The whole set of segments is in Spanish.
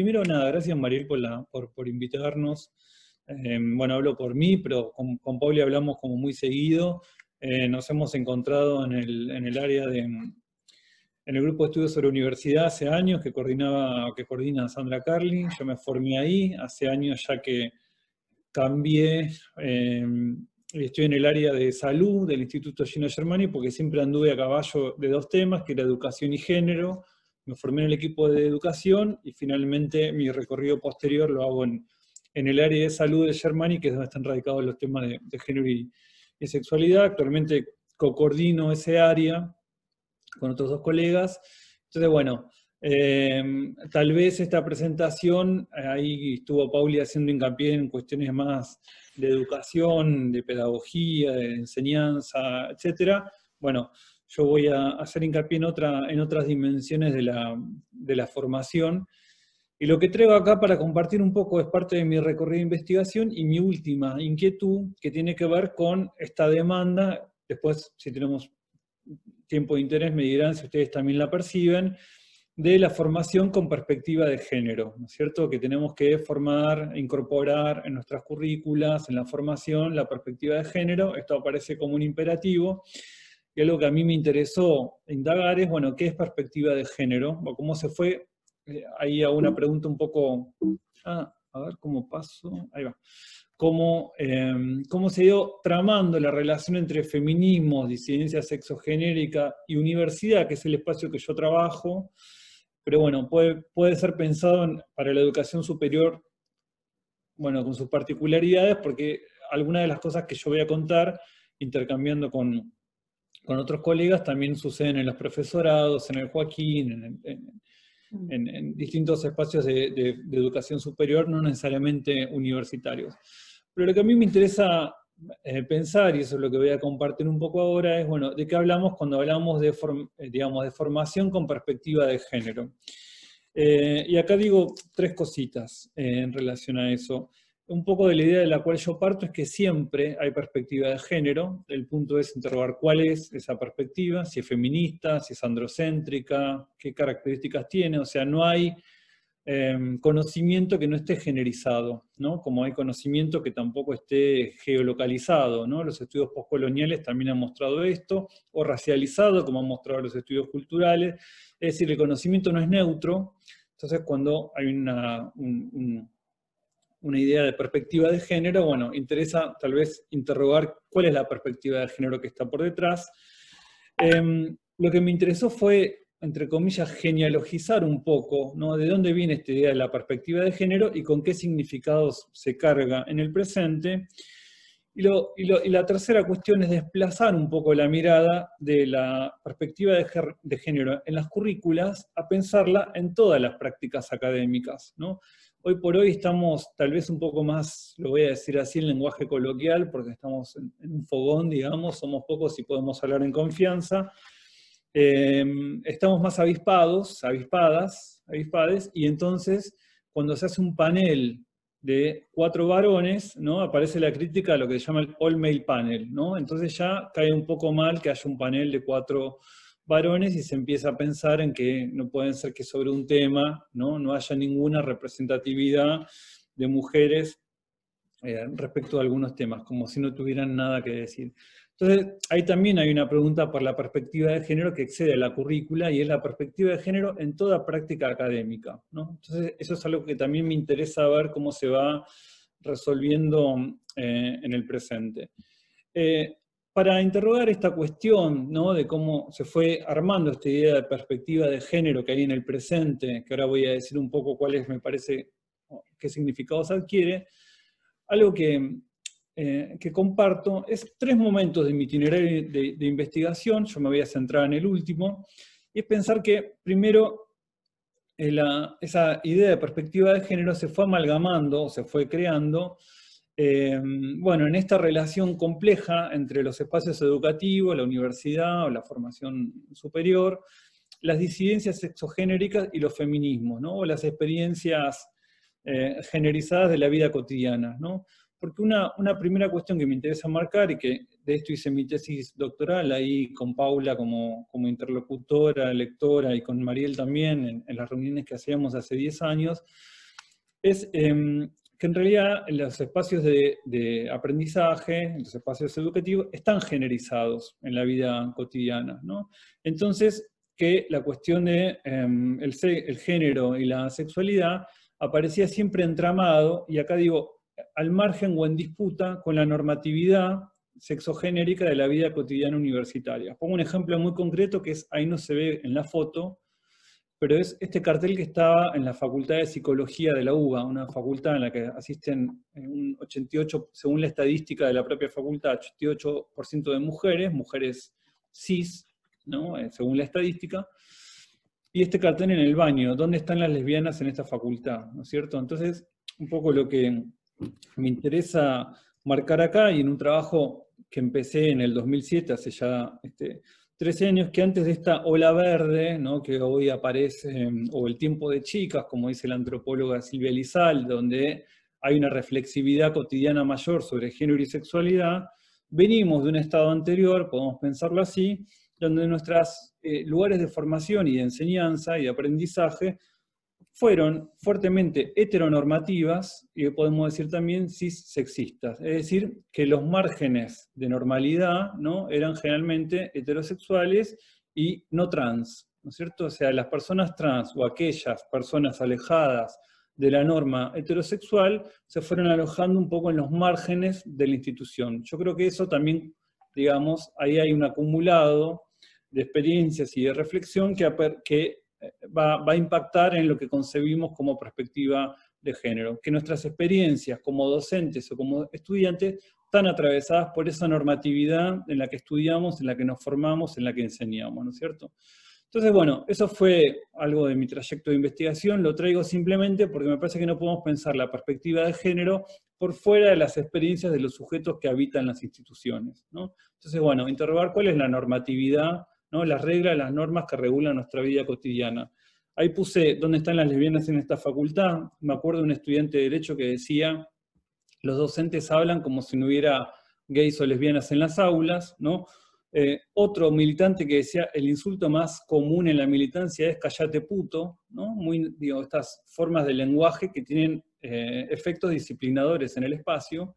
primero nada, gracias Mariel por, la, por, invitarnos. Eh, bueno, hablo por mí, pero con, con Pauli hablamos como muy seguido. Eh, nos hemos encontrado en el, en el área de, en el grupo de estudios sobre universidad hace años que, coordinaba, que coordina Sandra Carlin. Yo me formé ahí, hace años ya que cambié, eh, estoy en el área de salud del Instituto Gino Germani porque siempre anduve a caballo de dos temas, que era educación y género. Me formé en el equipo de educación y finalmente mi recorrido posterior lo hago en, el área de salud de Germani, que es donde están radicados los temas de, género y, y sexualidad. Actualmente co-coordino ese área con otros dos colegas. Entonces, bueno, eh, tal vez esta presentación, ahí estuvo Pauli haciendo hincapié en cuestiones más de educación, de pedagogía, de enseñanza, etc. Bueno, yo voy a hacer hincapié en, otra, en otras dimensiones de la, de la formación y lo que traigo acá para compartir un poco es parte de mi recorrido de investigación y mi última inquietud que tiene que ver con esta demanda. Después, si tenemos tiempo de interés, me dirán si ustedes también la perciben, de la formación con perspectiva de género, ¿no es cierto? Que tenemos que formar, incorporar en nuestras currículas, en la formación, la perspectiva de género. Esto aparece como un imperativo. Y algo que a mí me interesó indagar es, bueno, ¿qué es perspectiva de género? O cómo se fue eh, ahí a una pregunta un poco, ah, a ver cómo paso, ahí va, cómo, em, cómo se dio tramando la relación entre feminismo, disidencia sexogenérica y universidad, que es el espacio que yo trabajo, pero bueno, puede, puede ser pensado para la educación superior, bueno, con sus particularidades, porque algunas de las cosas que yo voy a contar, intercambiando con, con otros colegas, también suceden en los profesorados, en el Joaquín, en, Mm. en, distintos espacios de, educación superior, no necesariamente universitarios. Pero lo que a mí me interesa eh, pensar, y eso es lo que voy a compartir un poco ahora, es, bueno, ¿de qué hablamos cuando hablamos de, eh, digamos, de formación con perspectiva de género? Eh, y acá digo tres cositas en relación a eso un poco de la idea de la cual yo parto es que siempre hay perspectiva de género. El punto es interrogar cuál es esa perspectiva, si es feminista, si es androcéntrica, qué características tiene. O sea, no hay em, conocimiento que no esté generizado, ¿no? como hay conocimiento que tampoco esté geolocalizado. ¿no? Los estudios postcoloniales también han mostrado esto, o racializado, como han mostrado los estudios culturales. Es decir, el conocimiento no es neutro. Entonces, cuando hay una, un una idea de perspectiva de género, bueno, interesa tal vez interrogar cuál es la perspectiva de género que está por detrás. Em, lo que me interesó fue, entre comillas, genealogizar un poco, ¿no? De dónde viene esta idea de la perspectiva de género y con qué significados se carga en el presente. Y, y, la tercera cuestión es desplazar un poco la mirada de la perspectiva de, de, género en las currículas a pensarla en todas las prácticas académicas. ¿no? Hoy por hoy estamos tal vez un poco más, lo voy a decir así en lenguaje coloquial, porque estamos en, un fogón, digamos, somos pocos y podemos hablar en confianza. Eh, estamos más avispados, avispadas, avispades, y entonces cuando se hace un panel de cuatro varones, aparece la crítica a lo que se llama el all male panel, entonces ya cae un poco mal que haya un panel de cuatro varones y se empieza a pensar en que no pueden ser que sobre un tema no, no haya ninguna representatividad de mujeres eh, respecto a algunos temas, como si no tuvieran nada que decir. Entonces, ahí también hay una pregunta por la perspectiva de género que excede a la currícula y es la perspectiva de género en toda práctica académica. Entonces, eso es algo que también me interesa ver cómo se va resolviendo eh, en el presente. Eh, para interrogar esta cuestión ¿no? de cómo se fue armando esta idea de perspectiva de género que hay en el presente, que ahora voy a decir un poco cuáles me parece, qué significados adquiere, algo que, eh, que comparto es tres momentos de mi itinerario de, investigación, yo me voy a centrar en el último, y es pensar que primero eh, esa idea de perspectiva de género se fue amalgamando, se fue creando, Em, bueno, en esta relación compleja entre los espacios educativos, la universidad o la formación superior, las disidencias sexogénéricas y los feminismos, ¿no? o las experiencias eh, generizadas de la vida cotidiana. ¿no? Porque una, primera cuestión que me interesa marcar y que de esto hice mi tesis doctoral ahí con Paula como, como interlocutora, lectora y con Mariel también en, las reuniones que hacíamos hace 10 años, es em, que en realidad los espacios de, aprendizaje, los espacios educativos, están generizados en la vida cotidiana. ¿no? Entonces, que la cuestión de em, el, el género y la sexualidad aparecía siempre entramado, y acá digo, al margen o en disputa con la normatividad sexogenérica de la vida cotidiana universitaria. Pongo un ejemplo muy concreto que es, ahí no se ve en la foto, pero es este cartel que estaba en la Facultad de Psicología de la UBA, una facultad en la que asisten un 88, según la estadística de la propia facultad, 88% de mujeres, mujeres cis, ¿no? Eh, según la estadística, y este cartel en el baño, ¿dónde están las lesbianas en esta facultad? ¿No es cierto? Entonces, un poco lo que me interesa marcar acá, y en un trabajo que empecé en el 2007, hace ya este, 13 años, que antes de esta ola verde, ¿no? que hoy aparece, o el tiempo de chicas, como dice la antropóloga Silvia Lizal, donde hay una reflexividad cotidiana mayor sobre género y sexualidad, venimos de un estado anterior, podemos pensarlo así, donde nuestros eh, lugares de formación y de enseñanza y de aprendizaje fueron fuertemente heteronormativas y podemos decir también cis-sexistas. Es decir, que los márgenes de normalidad ¿no? eran generalmente heterosexuales y no trans, ¿no es cierto? O sea, las personas trans o aquellas personas alejadas de la norma heterosexual se fueron alojando un poco en los márgenes de la institución. Yo creo que eso también, digamos, ahí hay un acumulado de experiencias y de reflexión que, que va, a impactar en lo que concebimos como perspectiva de género, que nuestras experiencias como docentes o como estudiantes están atravesadas por esa normatividad en la que estudiamos, en la que nos formamos, en la que enseñamos, ¿no es cierto? Entonces, bueno, eso fue algo de mi trayecto de investigación, lo traigo simplemente porque me parece que no podemos pensar la perspectiva de género por fuera de las experiencias de los sujetos que habitan las instituciones, ¿no? Entonces, bueno, interrogar cuál es la normatividad las reglas, las normas que regulan nuestra vida cotidiana. Ahí puse dónde están las lesbianas en esta facultad. Me acuerdo de un estudiante de Derecho que decía, los docentes hablan como si no hubiera gays o lesbianas en las aulas, ¿no? Eh, otro militante que decía, el insulto más común en la militancia es callate puto, ¿no? Muy, digo, estas formas de lenguaje que tienen eh, efectos disciplinadores en el espacio.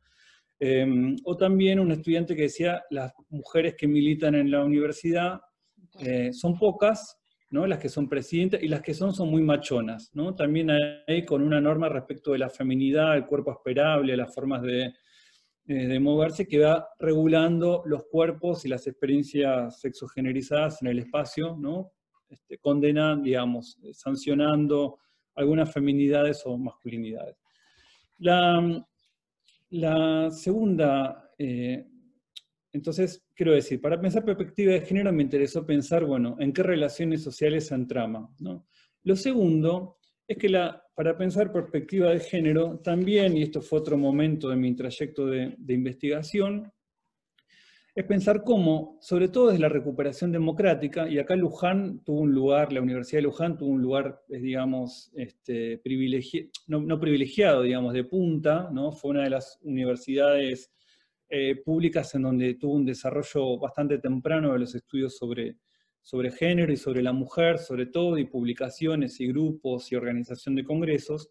Eh, o también un estudiante que decía, las mujeres que militan en la universidad eh, son pocas, las que son presidentes, y las que son son muy machonas. También hay con una norma respecto de la feminidad, el cuerpo esperable, las formas de, eh, moverse, que va regulando los cuerpos y las experiencias sexogenerizadas en el espacio, ¿no? Este, digamos, sancionando algunas feminidades o masculinidades. La, la segunda eh, entonces, quiero decir, para pensar perspectiva de género me interesó pensar, bueno, en qué relaciones sociales se entrama. ¿no? Lo segundo es que para pensar perspectiva de género, también, y esto fue otro momento de mi trayecto de, investigación, es pensar cómo, sobre todo desde la recuperación democrática, y acá Luján tuvo un lugar, la Universidad de Luján tuvo un lugar, eh, digamos, este, no, privilegiado, digamos, de punta, ¿no? fue una de las universidades eh, públicas en donde tuvo un desarrollo bastante temprano de los estudios sobre, sobre género y sobre la mujer, sobre todo, y publicaciones y grupos y organización de congresos.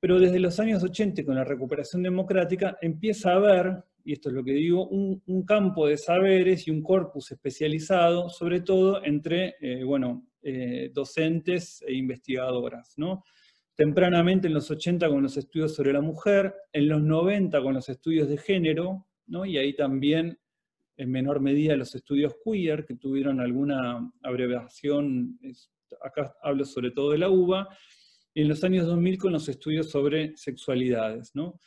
Pero desde los años 80, con la recuperación democrática, empieza a haber, y esto es lo que digo, un, campo de saberes y un corpus especializado, sobre todo entre, eh, bueno, eh, docentes e investigadoras, ¿no? Tempranamente en los 80 con los estudios sobre la mujer, en los 90 con los estudios de género, y ahí también, en menor medida, los estudios queer, que tuvieron alguna abreviación, acá hablo sobre todo de la UBA, y en los años 2000 con los estudios sobre sexualidades. ¿no?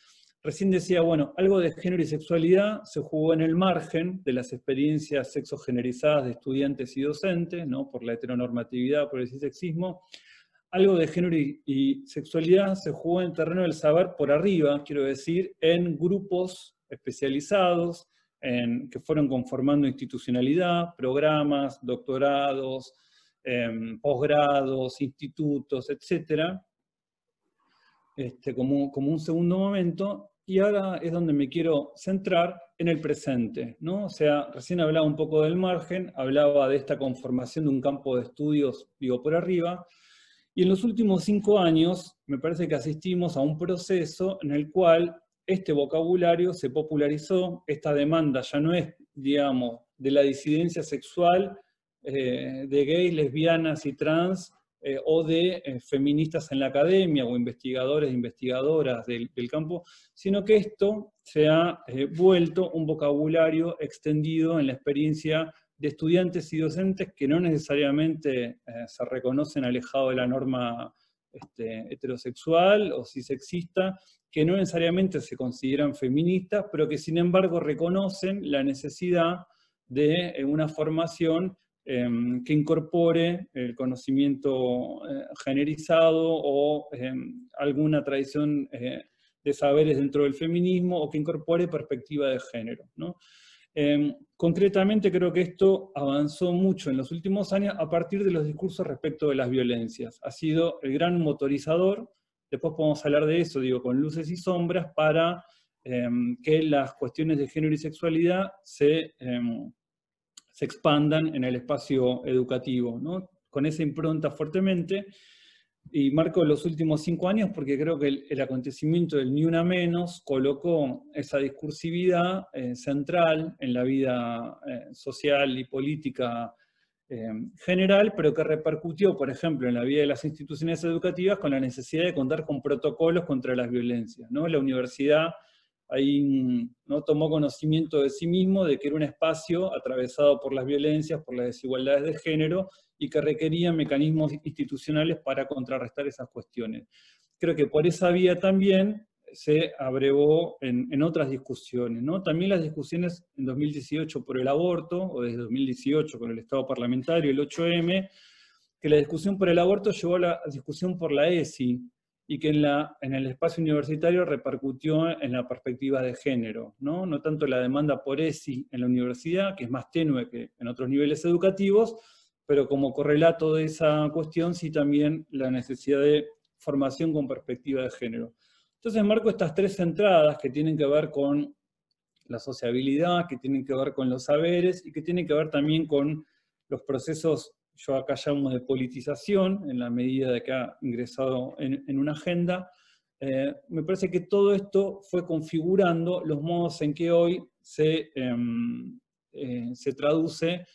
Recién decía, bueno, algo de género y sexualidad se jugó en el margen de las experiencias sexogenerizadas de estudiantes y docentes, ¿no? por la heteronormatividad, por el cisexismo. Algo de género y sexualidad se jugó en el terreno del saber por arriba, quiero decir, en grupos especializados en, que fueron conformando institucionalidad, programas, doctorados, em, posgrados, institutos, etc. Este, como, como un segundo momento. Y ahora es donde me quiero centrar en el presente, ¿no? O sea, recién hablaba un poco del margen, hablaba de esta conformación de un campo de estudios, digo, por arriba, y en los últimos cinco años me parece que asistimos a un proceso en el cual este vocabulario se popularizó, esta demanda ya no es, digamos, de la disidencia sexual eh, de gays, lesbianas y trans, eh, o de eh, feministas en la academia o investigadores e investigadoras del, campo, sino que esto se ha vuelto un vocabulario extendido en la experiencia de estudiantes y docentes que no necesariamente se reconocen alejados de la norma este, heterosexual o cisexista, que no necesariamente se consideran feministas, pero que sin embargo reconocen la necesidad de una formación Em, que incorpore el conocimiento eh, generizado o em, alguna tradición eh, de saberes dentro del feminismo o que incorpore perspectiva de género. Em, concretamente creo que esto avanzó mucho en los últimos años a partir de los discursos respecto de las violencias. Ha sido el gran motorizador, después podemos hablar de eso, digo, con luces y sombras, para que las cuestiones de género y sexualidad se se expandan en el espacio educativo, ¿no? con esa impronta fuertemente. Y marco los últimos cinco años porque creo que el, acontecimiento del Ni Una Menos colocó esa discursividad eh, central en la vida eh, social y política eh, general, pero que repercutió, por ejemplo, en la vida de las instituciones educativas con la necesidad de contar con protocolos contra las violencias. ¿no? La universidad ¿no? tomó conocimiento de sí mismo, de que era un espacio atravesado por las violencias, por las desigualdades de género, y que requería mecanismos institucionales para contrarrestar esas cuestiones. Creo que por esa vía también se abrevó en, otras discusiones. ¿no? También las discusiones en 2018 por el aborto, o desde 2018 con el Estado parlamentario, el 8M, que la discusión por el aborto llevó a la discusión por la ESI, y que en, la, en el espacio universitario repercutió en la perspectiva de género, ¿no? no tanto la demanda por ESI en la universidad, que es más tenue que en otros niveles educativos, pero como correlato de esa cuestión sí también la necesidad de formación con perspectiva de género. Entonces marco estas tres entradas que tienen que ver con la sociabilidad, que tienen que ver con los saberes y que tienen que ver también con los procesos yo acá llamo de politización, en la medida de que ha ingresado en, una agenda, eh, me parece que todo esto fue configurando los modos en que hoy se, em, eh, se traduce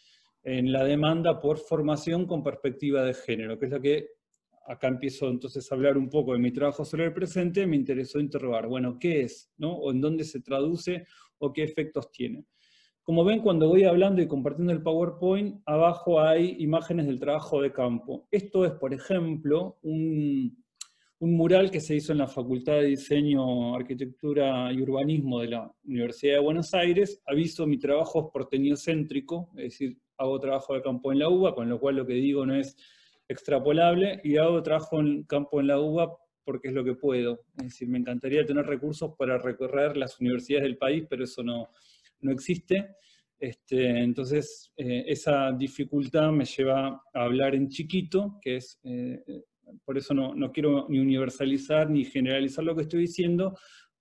en la demanda por formación con perspectiva de género, que es lo que acá empiezo entonces a hablar un poco de mi trabajo sobre el presente, me interesó interrogar, bueno, ¿qué es? ¿no? ¿O en dónde se traduce? ¿O qué efectos tiene? Como ven, cuando voy hablando y compartiendo el PowerPoint, abajo hay imágenes del trabajo de campo. Esto es, por ejemplo, un, mural que se hizo en la Facultad de Diseño, Arquitectura y Urbanismo de la Universidad de Buenos Aires. Aviso, mi trabajo es porteño-céntrico, es decir, hago trabajo de campo en la UBA, con lo cual lo que digo no es extrapolable, y hago trabajo en campo en la UBA porque es lo que puedo. Es decir, me encantaría tener recursos para recorrer las universidades del país, pero eso no, no existe. Este, entonces, eh, esa dificultad me lleva a hablar en chiquito, que es, eh, por eso no, quiero ni universalizar ni generalizar lo que estoy diciendo,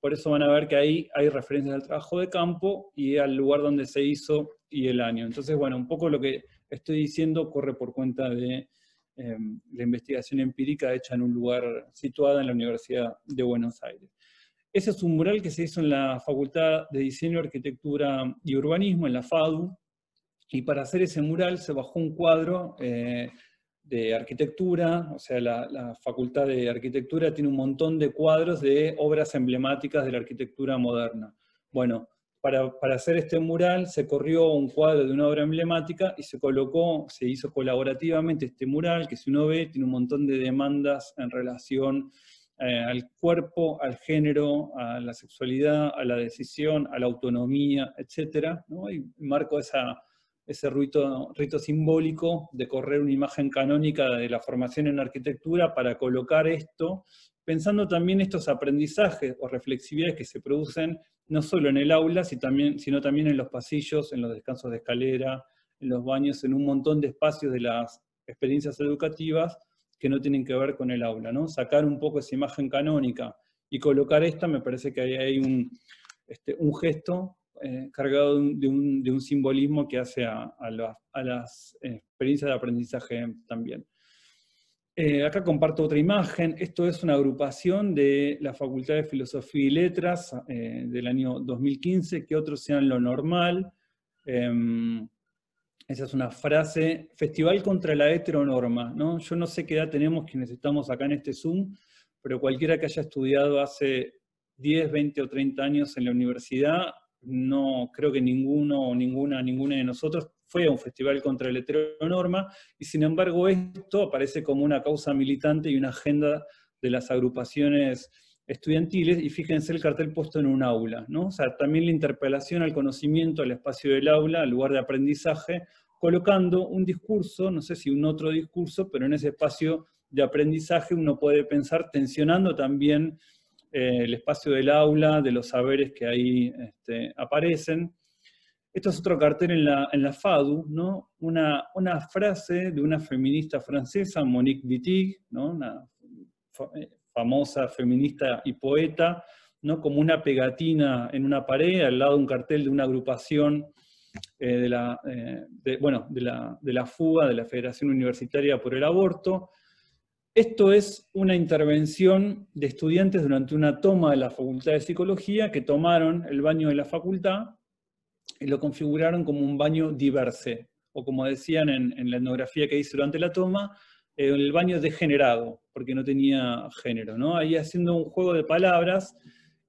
por eso van a ver que ahí hay referencias al trabajo de campo y al lugar donde se hizo y el año. Entonces, bueno, un poco lo que estoy diciendo corre por cuenta de em, la investigación empírica hecha en un lugar situado en la Universidad de Buenos Aires. Ese es un mural que se hizo en la Facultad de Diseño, Arquitectura y Urbanismo, en la FADU, y para hacer ese mural se bajó un cuadro eh, de arquitectura, o sea, la, Facultad de Arquitectura tiene un montón de cuadros de obras emblemáticas de la arquitectura moderna. Bueno, para, para, hacer este mural se corrió un cuadro de una obra emblemática y se colocó, se hizo colaborativamente este mural, que si uno ve tiene un montón de demandas en relación eh, al cuerpo, al género, a la sexualidad, a la decisión, a la autonomía, etc. Y marco ese rito, rito simbólico de correr una imagen canónica de la formación en arquitectura para colocar esto, pensando también estos aprendizajes o reflexividades que se producen no solo en el aula, sino también en los pasillos, en los descansos de escalera, en los baños, en un montón de espacios de las experiencias educativas, que no tienen que ver con el aula, ¿no? Sacar un poco esa imagen canónica y colocar esta, me parece que ahí hay un, este, un gesto eh, cargado de un, simbolismo que hace a, las experiencias de aprendizaje también. acá comparto otra imagen. Esto es una agrupación de la Facultad de Filosofía y Letras del año 2015, que otros sean lo normal. Em, esa es una frase, Festival contra la heteronorma. ¿no? Yo no sé qué edad tenemos quienes estamos acá en este Zoom, pero cualquiera que haya estudiado hace 10, 20 o 30 años en la universidad, no creo que ninguno o ninguna, ninguna de nosotros fue a un festival contra la heteronorma, y sin embargo esto aparece como una causa militante y una agenda de las agrupaciones estudiantiles, y fíjense el cartel puesto en un aula, ¿no? O sea, también la interpelación al conocimiento, al espacio del aula, al lugar de aprendizaje, colocando un discurso, no sé si un otro discurso, pero en ese espacio de aprendizaje uno puede pensar tensionando también eh, el espacio del aula, de los saberes que ahí este, aparecen. Esto es otro cartel en la, en la FADU, ¿no? Una, una, frase de una feminista francesa, Monique Wittig, ¿no? una eh, famosa feminista y poeta, ¿no? como una pegatina en una pared, al lado de un cartel de una agrupación eh, de, la, bueno, de, la, de la fuga de la Federación Universitaria por el Aborto. Esto es una intervención de estudiantes durante una toma de la Facultad de Psicología que tomaron el baño de la facultad y lo configuraron como un baño diverse, o como decían en, la etnografía que hice durante la toma, el baño degenerado, porque no tenía género, ¿no? Ahí haciendo un juego de palabras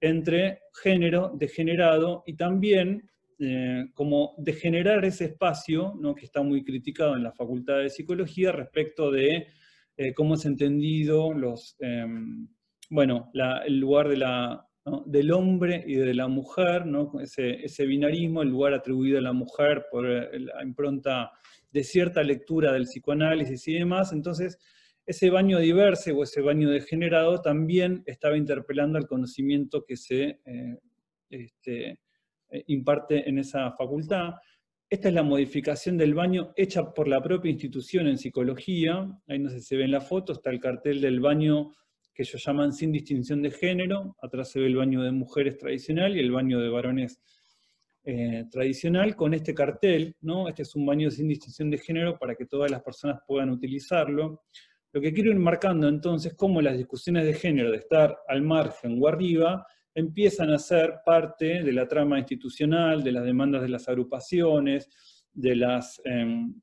entre género, degenerado, y también eh, como degenerar ese espacio, ¿no? que está muy criticado en la Facultad de Psicología respecto de eh, cómo es entendido los, em, bueno, el lugar de la, del hombre y de la mujer, ¿no? ese, ese, binarismo, el lugar atribuido a la mujer por eh, la impronta de cierta lectura del psicoanálisis y demás, entonces ese baño diverso o ese baño degenerado también estaba interpelando al conocimiento que se eh, este, eh, imparte en esa facultad. Esta es la modificación del baño hecha por la propia institución en psicología. Ahí no sé si se ve en la foto, está el cartel del baño que ellos llaman sin distinción de género. Atrás se ve el baño de mujeres tradicional y el baño de varones eh, tradicional con este cartel, ¿no? Este es un baño sin distinción de género para que todas las personas puedan utilizarlo. Lo que quiero ir marcando entonces cómo las discusiones de género, de estar al margen o arriba, empiezan a ser parte de la trama institucional, de las demandas de las agrupaciones, de las... Em,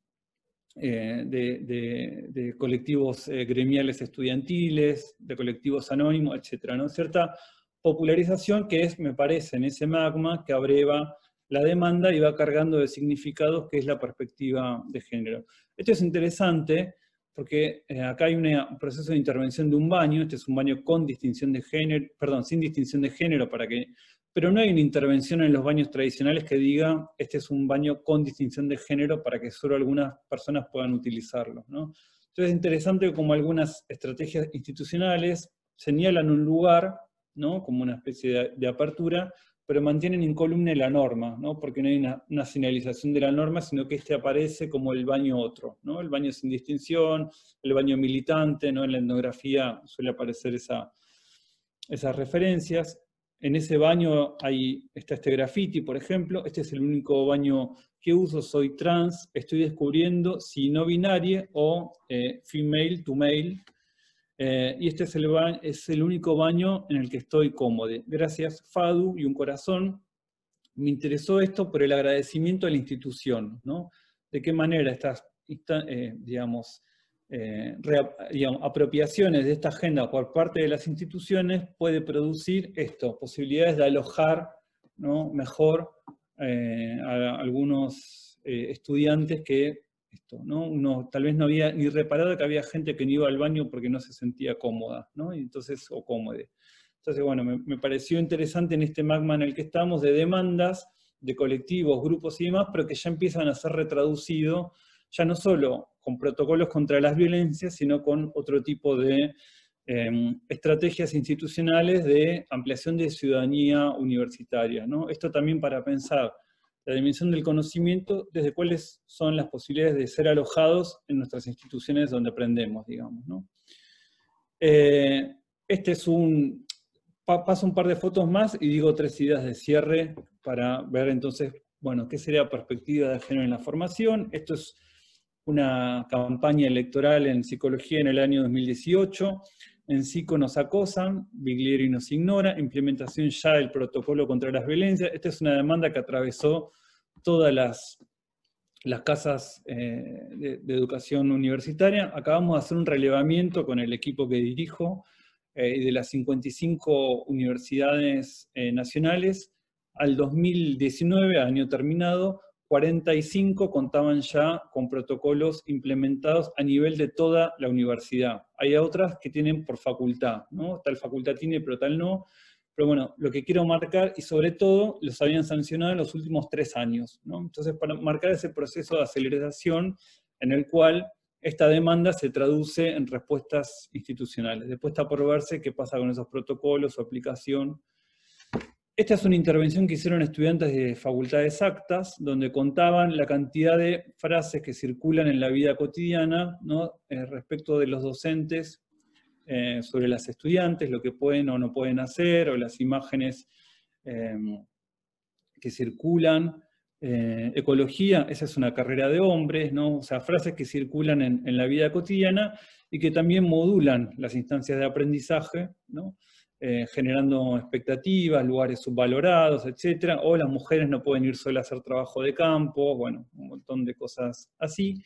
eh, colectivos eh, gremiales estudiantiles, de colectivos anónimos, etc. ¿no? Cierta popularización que es, me parece, en ese magma que abreva la demanda y va cargando de significados que es la perspectiva de género. Esto es interesante porque eh, acá hay un proceso de intervención de un baño, este es un baño con distinción de género, perdón, sin distinción de género, para que, pero no hay una intervención en los baños tradicionales que diga, este es un baño con distinción de género para que solo algunas personas puedan utilizarlo. ¿no? Entonces es interesante como algunas estrategias institucionales señalan un lugar, ¿no? como una especie de apertura, pero mantienen incólume la norma, ¿no? porque no hay una, señalización de la norma, sino que este aparece como el baño otro, ¿no? el baño sin distinción, el baño militante, ¿no? en la etnografía suele aparecer esa, esas referencias. En ese baño hay, está este graffiti, por ejemplo, este es el único baño que uso, soy trans, estoy descubriendo si no binaria o eh, female to male, eh, y este es el, es el único baño en el que estoy cómodo. Gracias, Fadu, y un corazón. Me interesó esto por el agradecimiento a la institución, ¿no? De qué manera estas, eh, eh, digamos, apropiaciones de esta agenda por parte de las instituciones puede producir esto, posibilidades de alojar ¿no? mejor a algunos estudiantes que esto, ¿no? Tal vez no había ni reparado que había gente que no iba al baño porque no se sentía cómoda, ¿no? Entonces, o cómoda. Entonces, bueno, me, pareció interesante en este magma en el que estamos de demandas de colectivos, grupos y demás, pero que ya empiezan a ser retraducidos, ya no solo con protocolos contra las violencias, sino con otro tipo de em, estrategias institucionales de ampliación de ciudadanía universitaria. ¿no? Esto también para pensar la dimensión del conocimiento, desde cuáles son las posibilidades de ser alojados en nuestras instituciones donde aprendemos, digamos. ¿no? Eh, este es un, paso un par de fotos más y digo tres ideas de cierre para ver entonces, bueno, qué sería perspectiva de género en la formación. Esto es una campaña electoral en psicología en el año 2018. En psico nos acosan, Biglieri nos ignora, implementación ya del protocolo contra las violencias. Esta es una demanda que atravesó todas las, las casas eh, de, educación universitaria. Acabamos de hacer un relevamiento con el equipo que dirijo eh, de las 55 universidades eh, nacionales. Al 2019, año terminado, 45 contaban ya con protocolos implementados a nivel de toda la universidad. Hay otras que tienen por facultad, ¿no? Tal facultad tiene, pero tal no. Pero bueno, lo que quiero marcar, y sobre todo, los habían sancionado en los últimos tres años, ¿no? Entonces, para marcar ese proceso de aceleración en el cual esta demanda se traduce en respuestas institucionales. Después está por verse qué pasa con esos protocolos, su aplicación, esta es una intervención que hicieron estudiantes de facultades actas, donde contaban la cantidad de frases que circulan en la vida cotidiana ¿no? Eh, respecto de los docentes eh, sobre las estudiantes, lo que pueden o no pueden hacer, o las imágenes em, que circulan. Eh, ecología, esa es una carrera de hombres, ¿no? o sea, frases que circulan en, en la vida cotidiana y que también modulan las instancias de aprendizaje, ¿no? Eh, generando expectativas, lugares subvalorados, etc. O las mujeres no pueden ir solas a hacer trabajo de campo, bueno, un montón de cosas así.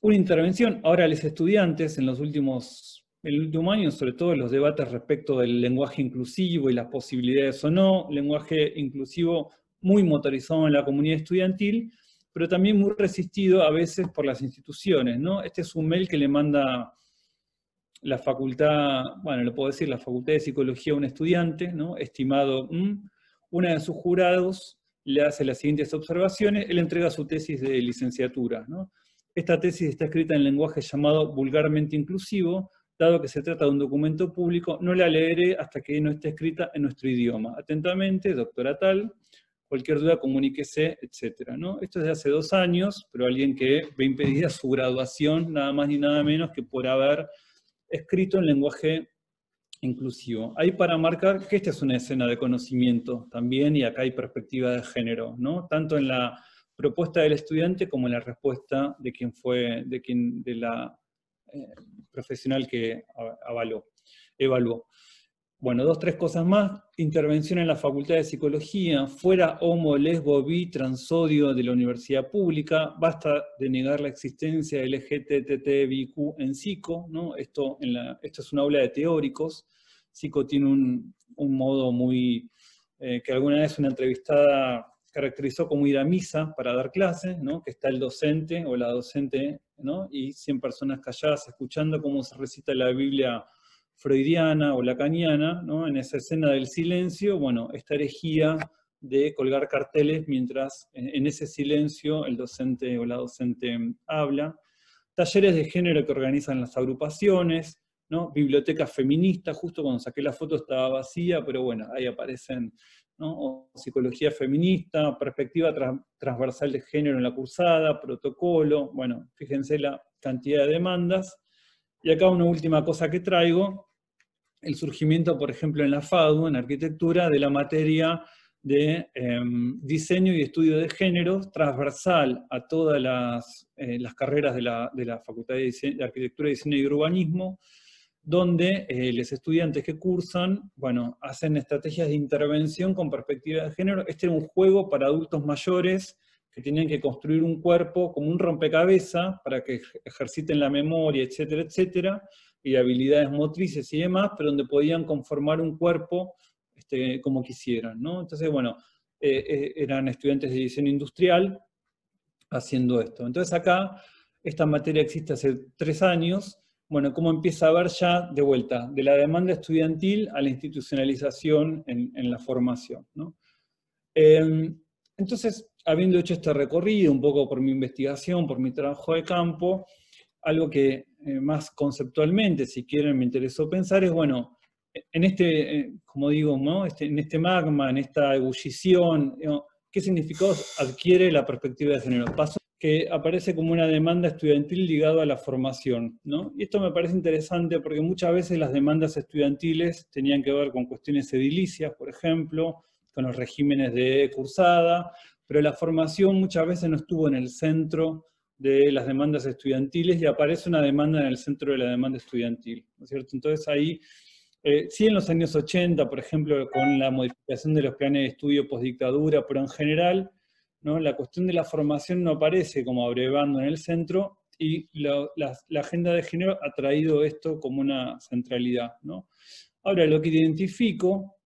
Una intervención, ahora los estudiantes en los últimos, año, sobre todo los debates respecto del lenguaje inclusivo y las posibilidades o no, lenguaje inclusivo muy motorizado en la comunidad estudiantil, pero también muy resistido a veces por las instituciones, ¿no? Este es un mail que le manda la facultad, bueno, lo puedo decir, la facultad de psicología a un estudiante, ¿no? estimado, mm, una de sus jurados le hace las siguientes observaciones, él entrega su tesis de licenciatura. Esta tesis está escrita en lenguaje llamado vulgarmente inclusivo, dado que se trata de un documento público, no la leeré hasta que no esté escrita en nuestro idioma. Atentamente, doctora tal, cualquier duda comuníquese, etc. ¿no? Esto es de hace dos años, pero alguien que ve impedida su graduación, nada más ni nada menos que por haber escrito en lenguaje inclusivo. Hay para marcar que esta es una escena de conocimiento también, y acá hay perspectiva de género, ¿no? Tanto en la propuesta del estudiante como en la respuesta de quien fue, de quien, de la eh, profesional que avaló, evaluó. Bueno, dos, tres cosas más. Intervención en la Facultad de Psicología, fuera homo, lesbo, bi, transodio de la universidad pública, basta de negar la existencia del LGTTBIQ en psico, ¿no? Esto, es una aula de teóricos. Psico tiene un, modo muy, eh, que alguna vez una entrevistada caracterizó como ir a misa para dar clases, ¿no? que está el docente o la docente, ¿no? y 100 personas calladas escuchando cómo se recita la Biblia freudiana o lacaniana, ¿no? en esa escena del silencio, bueno, esta herejía de colgar carteles mientras en ese silencio el docente o la docente habla, talleres de género que organizan las agrupaciones, ¿no? bibliotecas feministas, justo cuando saqué la foto estaba vacía, pero bueno, ahí aparecen psicología feminista, perspectiva transversal de género en la cursada, protocolo, bueno, fíjense la cantidad de demandas, y acá una última cosa que traigo, el surgimiento, por ejemplo, en la FADU, en arquitectura, de la materia de em, diseño y estudio de géneros, transversal a todas las, eh, carreras de la, Facultad de, Arquitectura, Diseño y Urbanismo, donde eh, los estudiantes que cursan, bueno, hacen estrategias de intervención con perspectiva de género. Este era un juego para adultos mayores que tenían que construir un cuerpo como un rompecabezas para que ejerciten la memoria, etcétera, etcétera, y habilidades motrices y demás, pero donde podían conformar un cuerpo este, como quisieran. ¿no? Entonces, bueno, eh, eh, eran estudiantes de diseño industrial haciendo esto. Entonces acá, esta materia existe hace tres años, bueno, cómo empieza a ver ya de vuelta, de la demanda estudiantil a la institucionalización en, la formación. ¿no? Em, entonces, habiendo hecho este recorrido, un poco por mi investigación, por mi trabajo de campo, algo que eh, más conceptualmente, si quieren, me interesó pensar es, bueno, en este, eh, como digo, ¿no? Este, en este magma, en esta ebullición, ¿qué significados adquiere la perspectiva de género? Paso que aparece como una demanda estudiantil ligada a la formación. ¿no? Y esto me parece interesante porque muchas veces las demandas estudiantiles tenían que ver con cuestiones edilicias, por ejemplo, con los regímenes de cursada, pero la formación muchas veces no estuvo en el centro de las demandas estudiantiles y aparece una demanda en el centro de la demanda estudiantil, ¿no es cierto? Entonces ahí, eh, sí en los años 80, por ejemplo, con la modificación de los planes de estudio postdictadura, pero en general la cuestión de la formación no aparece como abrevando en el centro y la, agenda de género ha traído esto como una centralidad. Ahora, lo que identifico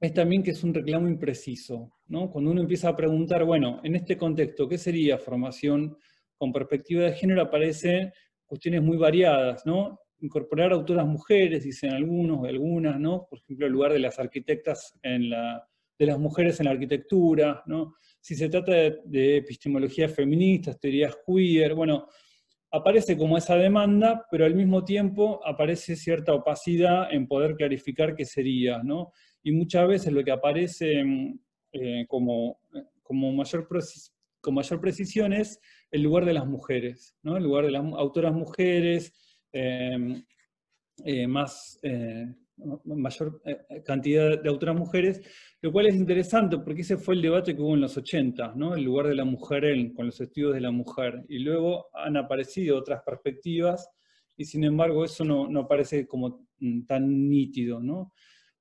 es también que es un reclamo impreciso. Cuando uno empieza a preguntar, bueno, en este contexto, ¿qué sería formación con perspectiva de género? Aparecen cuestiones muy variadas, ¿no? Incorporar autoras mujeres, dicen algunos algunas, ¿no? Por ejemplo, el lugar de las arquitectas en la, de las mujeres en la arquitectura, ¿no? si se trata de, epistemología feminista, teorías queer, bueno, aparece como esa demanda, pero al mismo tiempo aparece cierta opacidad en poder clarificar qué sería, ¿no? Y muchas veces lo que aparece mm, eh, como, como, mayor con mayor precisión es el lugar de las mujeres, ¿no? El lugar de las autoras mujeres, em, eh, más, eh, mayor cantidad de autoras mujeres, lo cual es interesante porque ese fue el debate que hubo en los 80, ¿no? el lugar de la mujer en, con los estudios de la mujer. Y luego han aparecido otras perspectivas y sin embargo eso no, no parece como mm, tan nítido. ¿no?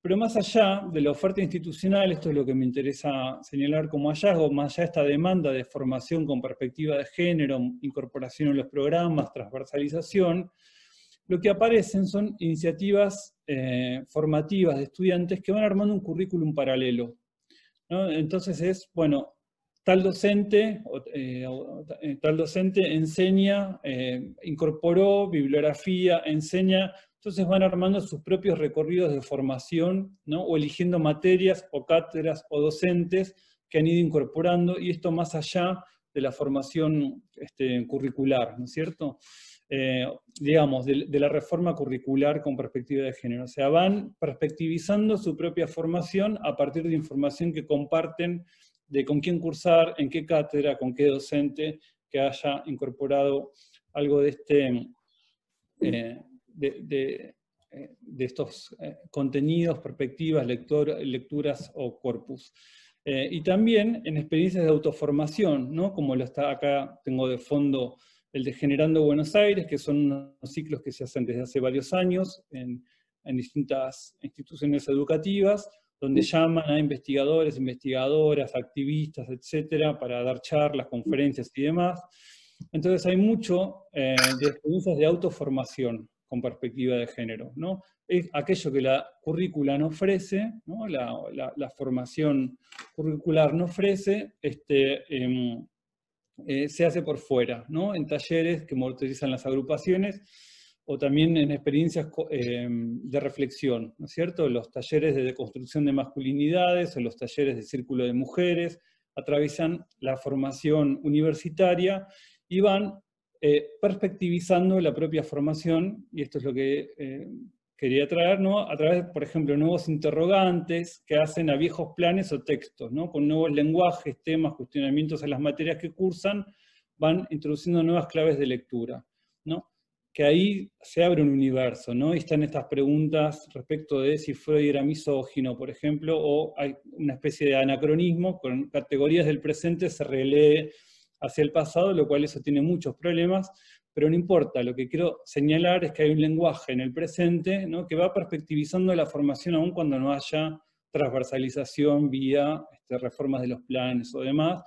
Pero más allá de la oferta institucional, esto es lo que me interesa señalar como hallazgo, más allá de esta demanda de formación con perspectiva de género, incorporación en los programas, transversalización, lo que aparecen son iniciativas eh, formativas de estudiantes que van armando un currículum paralelo. Entonces es, bueno, tal docente, eh, eh, tal docente enseña, incorporó bibliografía, enseña, entonces van armando sus propios recorridos de formación, o eligiendo materias o cátedras o docentes que han ido incorporando, y esto más allá de la formación este, curricular, ¿no es cierto? Eh, digamos, de, la reforma curricular con perspectiva de género. O sea, van perspectivizando su propia formación a partir de información que comparten de con quién cursar, en qué cátedra, con qué docente que haya incorporado algo de este... Eh, de, eh, estos contenidos, perspectivas, lecturas o corpus. y también en experiencias de autoformación, ¿no? como lo está acá, tengo de fondo el de Generando Buenos Aires, que son unos ciclos que se hacen desde hace varios años en, distintas instituciones educativas, donde llaman a investigadores, investigadoras, activistas, etcétera, para dar charlas, conferencias y demás. Entonces hay mucho eh, de experiencias de autoformación con perspectiva de género. ¿no? Es aquello que la currícula no ofrece, ¿no? La, formación curricular no ofrece, este, em, eh, se hace por fuera, ¿no? en talleres que motorizan las agrupaciones o también en experiencias eh, de reflexión, ¿no es cierto? Los talleres de deconstrucción de masculinidades o los talleres de círculo de mujeres atraviesan la formación universitaria y van eh, perspectivizando la propia formación, y esto es lo que quería traer, ¿no? a través, por ejemplo, nuevos interrogantes que hacen a viejos planes o textos, ¿no? con nuevos lenguajes, temas, cuestionamientos en las materias que cursan, van introduciendo nuevas claves de lectura. ¿no? Que ahí se abre un universo, ¿no? y están estas preguntas respecto de si Freud era misógino, por ejemplo, o hay una especie de anacronismo, con categorías del presente se relee hacia el pasado, lo cual eso tiene muchos problemas, pero no importa, lo que quiero señalar es que hay un lenguaje en el presente que va perspectivizando la formación aún cuando no haya transversalización vía este, reformas de los planes o demás,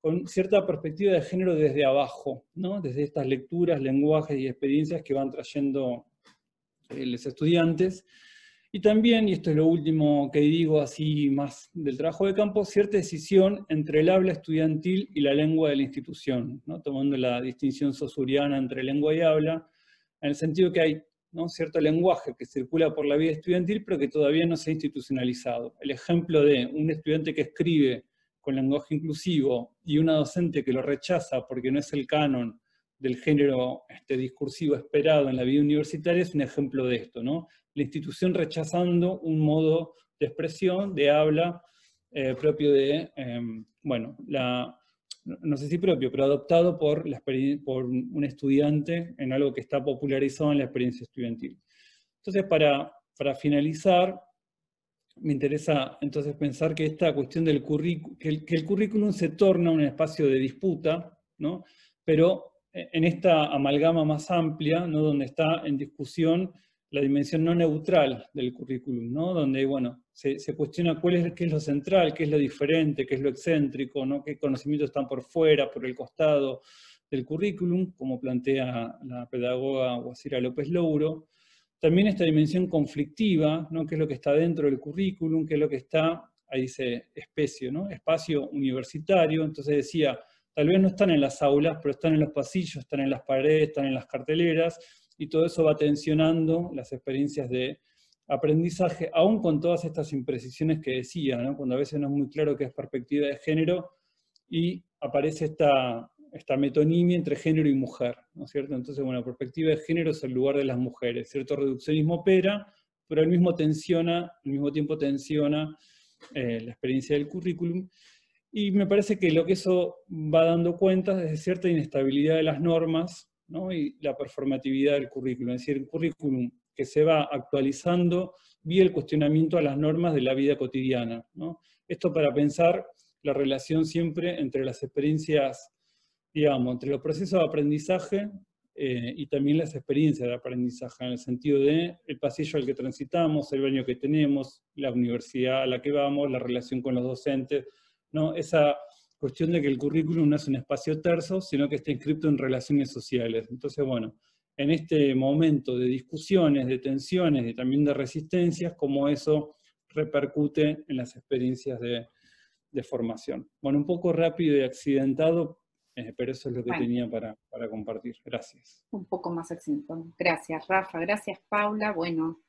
con cierta perspectiva de género desde abajo, ¿no? desde estas lecturas, lenguajes y experiencias que van trayendo eh, los estudiantes, y también, y esto es lo último que digo así más del trabajo de campo, cierta decisión entre el habla estudiantil y la lengua de la institución, ¿no? tomando la distinción sosuriana entre lengua y habla, en el sentido que hay ¿no? cierto lenguaje que circula por la vida estudiantil, pero que todavía no se ha institucionalizado. El ejemplo de un estudiante que escribe con lenguaje inclusivo y una docente que lo rechaza porque no es el canon del género este, discursivo esperado en la vida universitaria es un ejemplo de esto, ¿no? La institución rechazando un modo de expresión, de habla, eh, propio de, em, bueno, no sé si propio, pero adoptado por, la por un estudiante en algo que está popularizado en la experiencia estudiantil. Entonces, para, para finalizar, me interesa entonces pensar que esta cuestión del currículum, que el, currículum se torna un espacio de disputa, ¿no? pero en esta amalgama más amplia, ¿no? donde está en discusión la dimensión no neutral del currículum, ¿no? donde bueno, se, cuestiona cuál es, qué es lo central, qué es lo diferente, qué es lo excéntrico, ¿no? qué conocimientos están por fuera, por el costado del currículum, como plantea la pedagoga Guasira López Louro. También esta dimensión conflictiva, ¿no? qué es lo que está dentro del currículum, qué es lo que está, ahí dice especie, ¿no? espacio universitario, entonces decía, tal vez no están en las aulas, pero están en los pasillos, están en las paredes, están en las carteleras, y todo eso va tensionando las experiencias de aprendizaje, aún con todas estas imprecisiones que decía, cuando a veces no es muy claro qué es perspectiva de género, y aparece esta, metonimia entre género y mujer, ¿no es cierto? Entonces, bueno, perspectiva de género es el lugar de las mujeres, cierto reduccionismo opera, pero al mismo, tensiona, al mismo tiempo tensiona eh, la experiencia del currículum, y me parece que lo que eso va dando cuenta es de cierta inestabilidad de las normas ¿no? y la performatividad del currículum, es decir, un currículum que se va actualizando vía el cuestionamiento a las normas de la vida cotidiana. Esto para pensar la relación siempre entre las experiencias, digamos, entre los procesos de aprendizaje eh, y también las experiencias de aprendizaje, en el sentido de el pasillo al que transitamos, el baño que tenemos, la universidad a la que vamos, la relación con los docentes, ¿no? esa cuestión de que el currículum no es un espacio terzo, sino que está inscrito en relaciones sociales. Entonces, bueno, en este momento de discusiones, de tensiones y también de resistencias, cómo eso repercute en las experiencias de, formación. Bueno, un poco rápido y accidentado, eh, pero eso es lo que tenía para, para, compartir. Gracias. Un poco más accidentado. Gracias, Rafa. Gracias, Paula. Bueno,